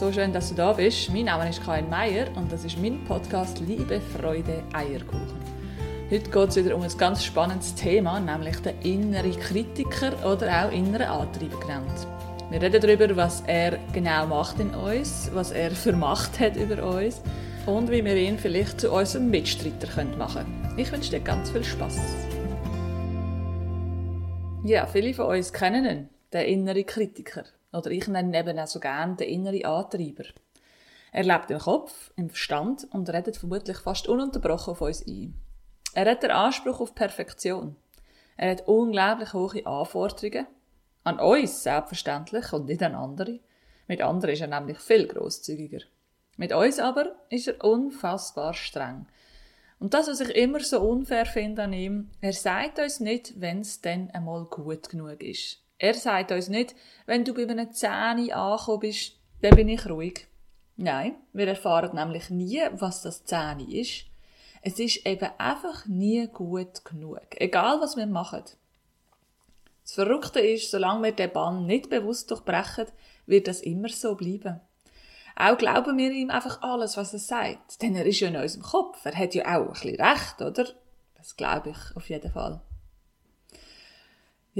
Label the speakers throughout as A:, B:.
A: so schön, dass du da bist. Mein Name ist Karin Meier und das ist mein Podcast Liebe, Freude, Eierkuchen. Heute geht es wieder um ein ganz spannendes Thema, nämlich den inneren Kritiker oder auch inneren Antreiber genannt. Wir reden darüber, was er genau macht in uns, was er für Macht hat über uns und wie wir ihn vielleicht zu unserem Mitstreiter machen können. Ich wünsche dir ganz viel Spaß. Ja, viele von uns kennen ihn, den inneren Kritiker. Oder ich nenne ihn eben auch so gerne den inneren Antreiber. Er lebt im Kopf, im Verstand und redet vermutlich fast ununterbrochen auf uns ein. Er hat den Anspruch auf Perfektion. Er hat unglaublich hohe Anforderungen. An uns selbstverständlich und nicht an andere. Mit anderen ist er nämlich viel großzügiger. Mit uns aber ist er unfassbar streng. Und das, was ich immer so unfair finde an ihm, er sagt uns nicht, wenn es dann einmal gut genug ist. Er sagt uns nicht, wenn du bei einer Zähne angekommen bist, dann bin ich ruhig. Nein, wir erfahren nämlich nie, was das Zähne ist. Es ist eben einfach nie gut genug. Egal, was wir machen. Das Verrückte ist, solange wir den Bann nicht bewusst durchbrechen, wird das immer so bleiben. Auch glauben wir ihm einfach alles, was er sagt. Denn er ist ja in unserem Kopf. Er hat ja auch ein bisschen recht, oder? Das glaube ich auf jeden Fall.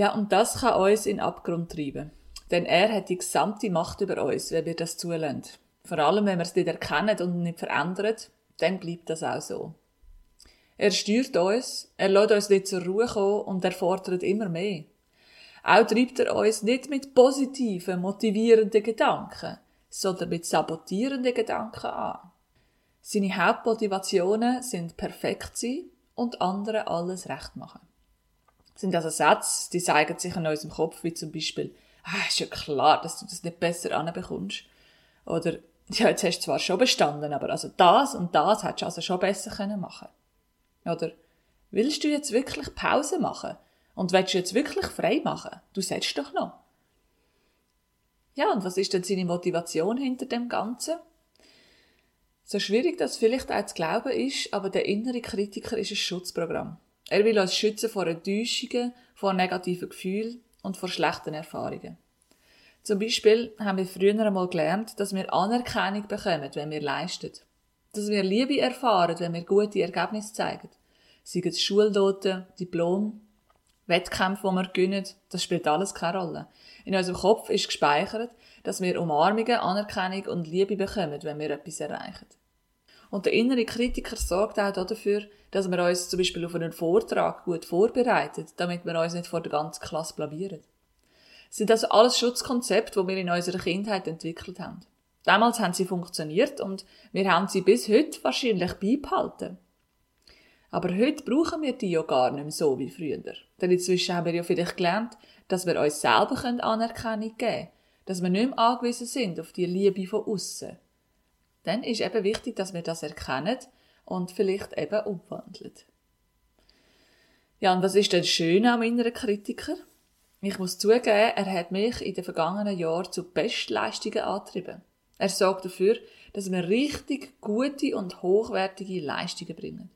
A: Ja, und das kann uns in Abgrund treiben. Denn er hat die gesamte Macht über uns, wenn wir das zulassen. Vor allem, wenn wir es nicht erkennen und nicht verändern, dann bleibt das auch so. Er steuert uns, er lässt uns nicht zur Ruhe kommen und er fordert immer mehr. Auch treibt er uns nicht mit positiven, motivierenden Gedanken, sondern mit sabotierenden Gedanken an. Seine Hauptmotivationen sind perfekt sein und anderen alles recht machen sind also Sätze, die zeigen sich in unserem Kopf, wie zum Beispiel, ah, ist ja klar, dass du das nicht besser anbekommst. Oder, ja, jetzt hast du zwar schon bestanden, aber also das und das hättest du also schon besser können machen Oder, willst du jetzt wirklich Pause machen? Und willst du jetzt wirklich frei machen? Du sagst doch noch. Ja, und was ist denn seine Motivation hinter dem Ganzen? So schwierig das vielleicht auch zu glauben ist, aber der innere Kritiker ist ein Schutzprogramm. Er will uns schützen vor Enttäuschungen, vor negativen Gefühlen und vor schlechten Erfahrungen. Zum Beispiel haben wir früher einmal gelernt, dass wir Anerkennung bekommen, wenn wir leisten. Dass wir Liebe erfahren, wenn wir gute Ergebnisse zeigen. Sei es Schulnoten, Diplom, Wettkämpfe, die wir gewinnen, das spielt alles keine Rolle. In unserem Kopf ist gespeichert, dass wir Umarmungen, Anerkennung und Liebe bekommen, wenn wir etwas erreichen. Und der innere Kritiker sorgt auch dafür, dass wir uns zum Beispiel auf einen Vortrag gut vorbereiten, damit wir uns nicht vor der ganzen Klasse blamieren. Das sind also alles Schutzkonzepte, die wir in unserer Kindheit entwickelt haben. Damals haben sie funktioniert und wir haben sie bis heute wahrscheinlich beibehalten. Aber heute brauchen wir die ja gar nicht mehr so wie früher. Denn inzwischen haben wir ja vielleicht gelernt, dass wir uns selber Anerkennung geben können. Dass wir nicht mehr angewiesen sind auf die Liebe von außen dann ist eben wichtig, dass wir das erkennen und vielleicht eben umwandeln. Ja, und was ist denn schön am inneren Kritiker? Ich muss zugeben, er hat mich in den vergangenen Jahren zu Bestleistungen angetrieben. Er sorgt dafür, dass wir richtig gute und hochwertige Leistungen bringen.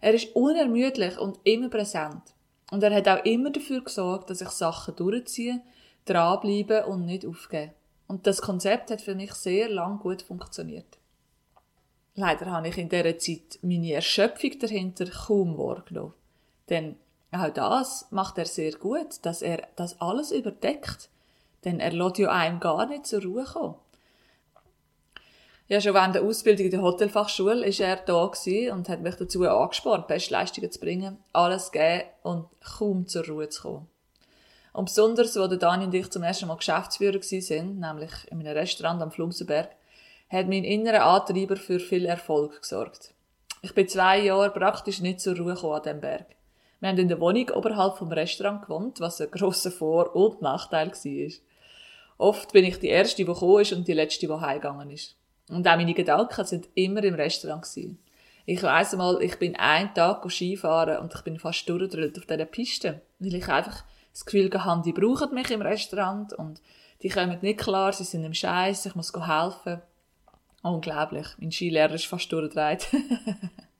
A: Er ist unermüdlich und immer präsent. Und er hat auch immer dafür gesorgt, dass ich Sachen durchziehe, dranbleibe und nicht aufgehe. Und das Konzept hat für mich sehr lang gut funktioniert. Leider habe ich in dieser Zeit meine Erschöpfung dahinter kaum wahrgenommen. Denn auch das macht er sehr gut, dass er das alles überdeckt. Denn er lässt ja einem gar nicht zur Ruhe kommen. Ja, schon während der Ausbildung in der Hotelfachschule war er da und hat mich dazu angespornt, Bestleistungen zu bringen, alles zu geben und kaum zur Ruhe zu kommen. Und besonders, wo Dani und ich zum ersten Mal Geschäftsführer waren, nämlich in einem Restaurant am Flumsenberg, hat mein innerer Antreiber für viel Erfolg gesorgt. Ich bin zwei Jahre praktisch nicht zur Ruhe gekommen an diesem Berg. Wir haben in der Wohnung oberhalb vom Restaurant gewohnt, was ein grosser Vor- und Nachteil war. Oft bin ich die Erste, die gekommen ist und die Letzte, die heimgegangen ist. Und auch meine Gedanken sind immer im Restaurant. Ich weiss mal, ich bin einen Tag Skifahren und ich bin fast durchgedrückt auf dieser Piste, weil ich einfach das Gefühl hatte, die brauchen mich im Restaurant und die kommen nicht klar, sie sind im Scheiß, ich muss helfen. Unglaublich. Mein Skilehrer ist fast durchgedreht.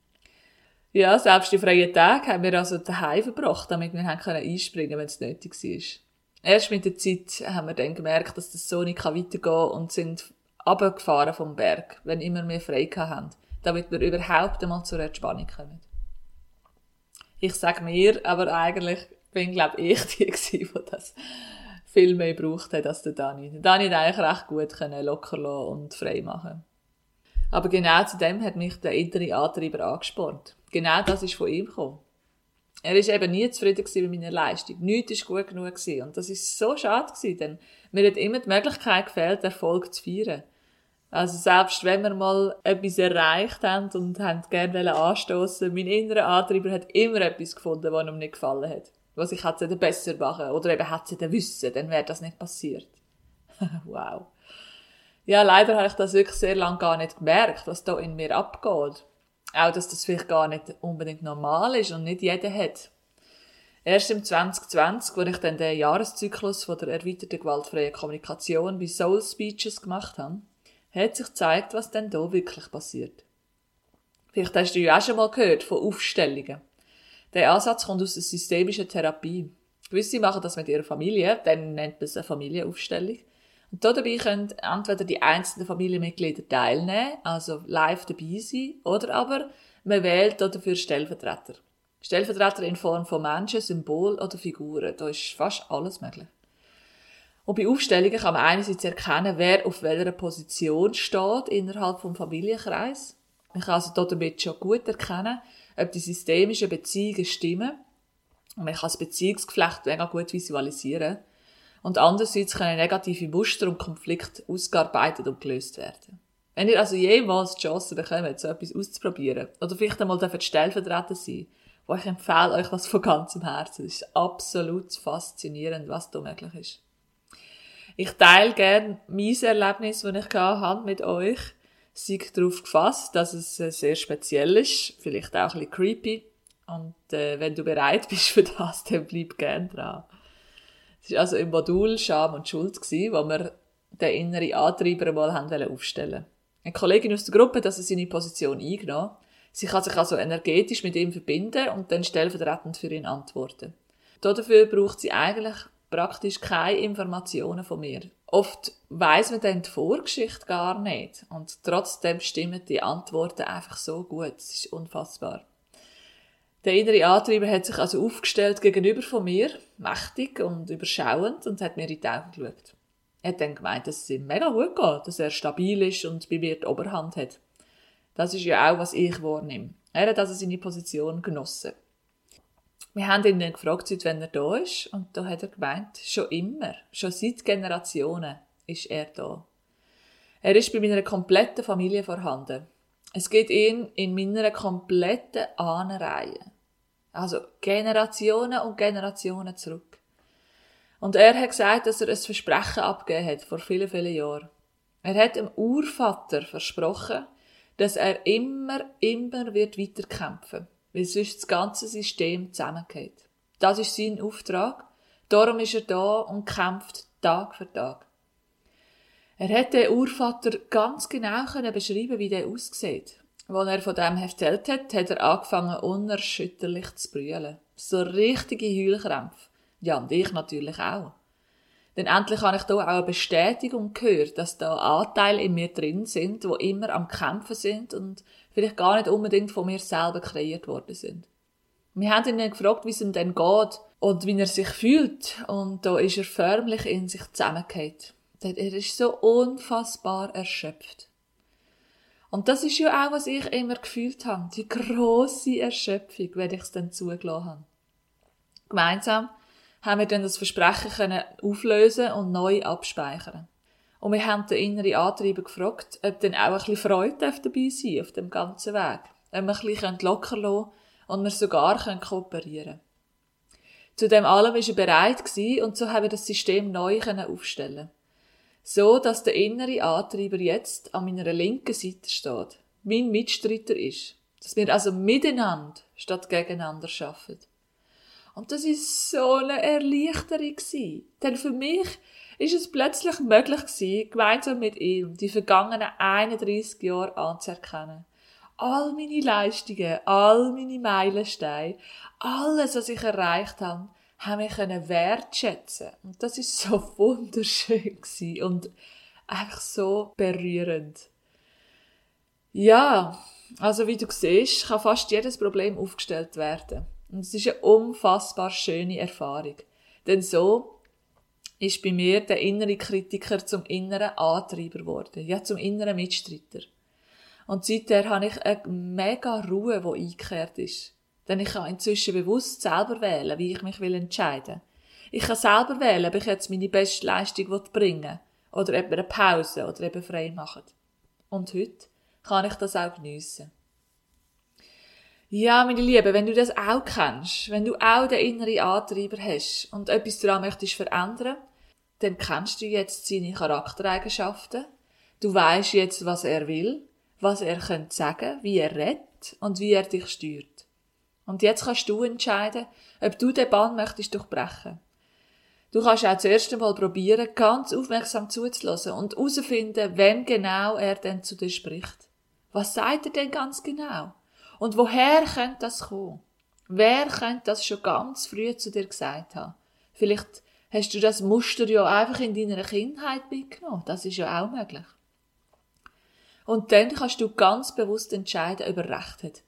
A: ja, selbst die freien Tage haben wir also daheim verbracht, damit wir können einspringen wenn es nötig war. Erst mit der Zeit haben wir dann gemerkt, dass das so nicht weitergehen kann und sind runtergefahren vom Berg, wenn immer mehr frei haben, damit wir überhaupt einmal zur Entspannung kommen. Ich sage mir, aber eigentlich bin, glaube ich, die gewesen, die das viel mehr gebraucht hat als der Dani. Der Dani hat eigentlich recht gut locker und frei machen. Aber genau zu dem hat mich der innere Antreiber angespornt. Genau das ist von ihm gekommen. Er ist eben nie zufrieden mit meiner Leistung. Nichts ist gut genug gewesen. Und das ist so schade gewesen, denn mir hat immer die Möglichkeit gefehlt, Erfolg zu feiern. Also selbst wenn wir mal etwas erreicht haben und haben gerne anstoßen, mein innerer Antreiber hat immer etwas gefunden, was ihm nicht gefallen hat. Was ich hätte besser machen oder eben hätte wissen, dann wäre das nicht passiert. wow. Ja, leider habe ich das wirklich sehr lange gar nicht gemerkt, was da in mir abgeht. Auch, dass das vielleicht gar nicht unbedingt normal ist und nicht jeder hat. Erst im 2020, wo ich dann den Jahreszyklus von der erweiterten gewaltfreien Kommunikation bei Soul Speeches gemacht habe, hat sich gezeigt, was denn da wirklich passiert. Vielleicht hast du ja auch schon mal gehört von Aufstellungen. Der Ansatz kommt aus der systemischen Therapie. Gewisse machen das mit ihrer Familie, dann nennt man es eine Familienaufstellung. Und dabei können entweder die einzelnen Familienmitglieder teilnehmen, also live dabei sein, oder aber man wählt dafür Stellvertreter. Stellvertreter in Form von Menschen, Symbolen oder Figuren. Da ist fast alles möglich. Und bei Aufstellungen kann man einerseits erkennen, wer auf welcher Position steht innerhalb vom Familienkreis. Man kann also damit schon gut erkennen, ob die systemischen Beziehungen stimmen. Und man kann das Beziehungsgeflecht mega gut visualisieren. Und andererseits können negative Muster und Konflikte ausgearbeitet und gelöst werden. Wenn ihr also jemals die Chance bekommt, so etwas auszuprobieren, oder vielleicht einmal dürft stellvertreten sein, wo ich empfehle euch was von ganzem Herzen. Es ist absolut faszinierend, was da möglich ist. Ich teile gerne mein Erlebnis, das ich hatte mit euch. Seid darauf gefasst, dass es äh, sehr speziell ist, vielleicht auch ein bisschen creepy. Und äh, wenn du bereit bist für das, dann bleib gerne dran. Es war also im Modul Scham und Schuld, gewesen, wo wir den inneren Antreiber mal haben aufstellen Eine Kollegin aus der Gruppe hat also seine Position eingenommen. Sie kann sich also energetisch mit ihm verbinden und dann stellvertretend für ihn antworten. Dafür braucht sie eigentlich praktisch keine Informationen von mir. Oft weiss man dann die Vorgeschichte gar nicht und trotzdem stimmen die Antworten einfach so gut. Es ist unfassbar. Der innere Antreiber hat sich also aufgestellt gegenüber von mir, mächtig und überschauend, und hat mir in die Augen geschaut. Er hat dann gemeint, dass es ihm mega gut geht, dass er stabil ist und bei mir die Oberhand hat. Das ist ja auch, was ich wahrnehme. Er hat also seine Position genossen. Wir haben ihn dann gefragt, seit wann er da ist, und da hat er gemeint, schon immer, schon seit Generationen ist er da. Er ist bei meiner kompletten Familie vorhanden. Es geht ihn in meiner kompletten Ahnenreihe. Also Generationen und Generationen zurück. Und er hat gesagt, dass er ein Versprechen abgegeben hat vor vielen, vielen Jahren. Er hat dem Urvater versprochen, dass er immer, immer wird weiterkämpfen, weil sonst das ganze System zusammengeht. Das ist sein Auftrag. Darum ist er da und kämpft Tag für Tag. Er hat den Urvater ganz genau beschreiben, wie der aussieht. Als er von dem erzählt hat, hat er angefangen, unerschütterlich zu brüllen. So richtige Heulkrämpfe. Ja, und ich natürlich auch. Denn endlich habe ich da auch eine Bestätigung gehört, dass da Anteile in mir drin sind, wo immer am Kämpfen sind und vielleicht gar nicht unbedingt von mir selber kreiert worden sind. Wir haben ihn gefragt, wie es ihm denn geht und wie er sich fühlt. Und da ist er förmlich in sich zusammengefallen. Er ist so unfassbar erschöpft. Und das ist ja auch, was ich immer gefühlt habe. Die grosse Erschöpfung, wenn ich es dann zugelassen habe. Gemeinsam haben wir dann das Versprechen können auflösen und neu abspeichern. Und wir haben den inneren Antreiber gefragt, ob dann auch ein bisschen Freude dabei sein auf dem ganzen Weg. Ob wir ein bisschen locker lassen und wir sogar kooperieren können. Zu dem allem war er bereit und so haben wir das System neu aufstellen so dass der innere Antreiber jetzt an meiner linken Seite steht, mein Mitstreiter ist, dass wir also miteinander statt gegeneinander schaffen. Und das ist so eine Erleichterung gewesen. Denn für mich ist es plötzlich möglich gewesen, gemeinsam mit ihm die vergangenen 31 Jahre anzuerkennen. All meine Leistungen, all meine Meilensteine, alles, was ich erreicht habe, haben können wertschätzen und das ist so wunderschön und Einfach so berührend. Ja, also wie du siehst, kann fast jedes Problem aufgestellt werden. Und es ist eine unfassbar schöne Erfahrung. Denn so ist bei mir der innere Kritiker zum inneren Antreiber geworden. Ja, zum inneren Mitstreiter. Und seither habe ich eine mega Ruhe, die eingekehrt ist. Denn ich kann inzwischen bewusst selber wählen, wie ich mich will entscheiden. Ich kann selber wählen, ob ich jetzt meine beste Leistung bringen will. Oder eben eine Pause oder eben frei machen. Und heute kann ich das auch geniessen. Ja, meine Liebe, wenn du das auch kennst, wenn du auch den inneren Antreiber hast und etwas daran möchtest verändern, dann kennst du jetzt seine Charaktereigenschaften. Du weißt jetzt, was er will, was er könnte sagen, wie er redet und wie er dich steuert. Und jetzt kannst du entscheiden, ob du den Bann möchtest durchbrechen. Du kannst auch zuerst einmal probieren, ganz aufmerksam zuzulassen und herausfinden, wenn genau er denn zu dir spricht. Was sagt er denn ganz genau? Und woher könnte das kommen? Wer könnte das schon ganz früh zu dir gesagt haben? Vielleicht hast du das Muster ja einfach in deiner Kindheit mitgenommen. Das ist ja auch möglich. Und dann kannst du ganz bewusst entscheiden, ob er recht hat.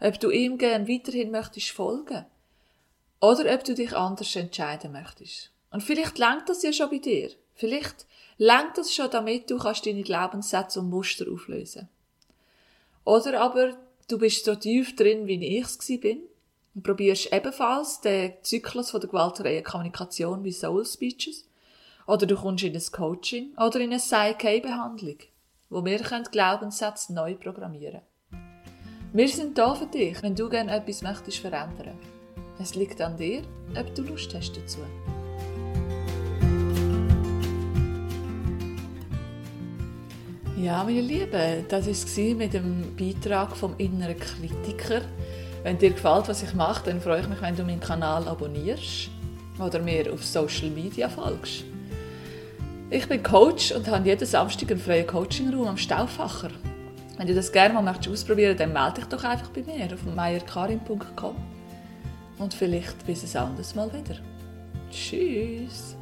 A: Ob du ihm gern weiterhin möchtest folgen. Oder ob du dich anders entscheiden möchtest. Und vielleicht langt das ja schon bei dir. Vielleicht langt das schon, damit du kannst deine Glaubenssätze und Muster auflösen. Oder aber du bist so tief drin, wie ich es bin und probierst ebenfalls den Zyklus von der gewaltfreien Kommunikation wie Soul Speeches. Oder du kommst in ein Coaching oder in eine Psyche-Behandlung, wo wir Glaubenssätze neu programmieren können. Wir sind da für dich, wenn du gerne etwas möchtest verändern. Es liegt an dir, ob du Lust hast dazu. Ja, meine Lieben, das war mit dem Beitrag vom inneren Kritiker. Wenn dir gefällt, was ich mache, dann freue ich mich, wenn du meinen Kanal abonnierst oder mir auf Social Media folgst. Ich bin Coach und habe jeden Samstag einen freien Coaching-Raum am Stauffacher. Wenn du das gerne mal möchtest ausprobieren dann melde dich doch einfach bei mir auf meierkarin.com. Und vielleicht bis ein anderes Mal wieder. Tschüss!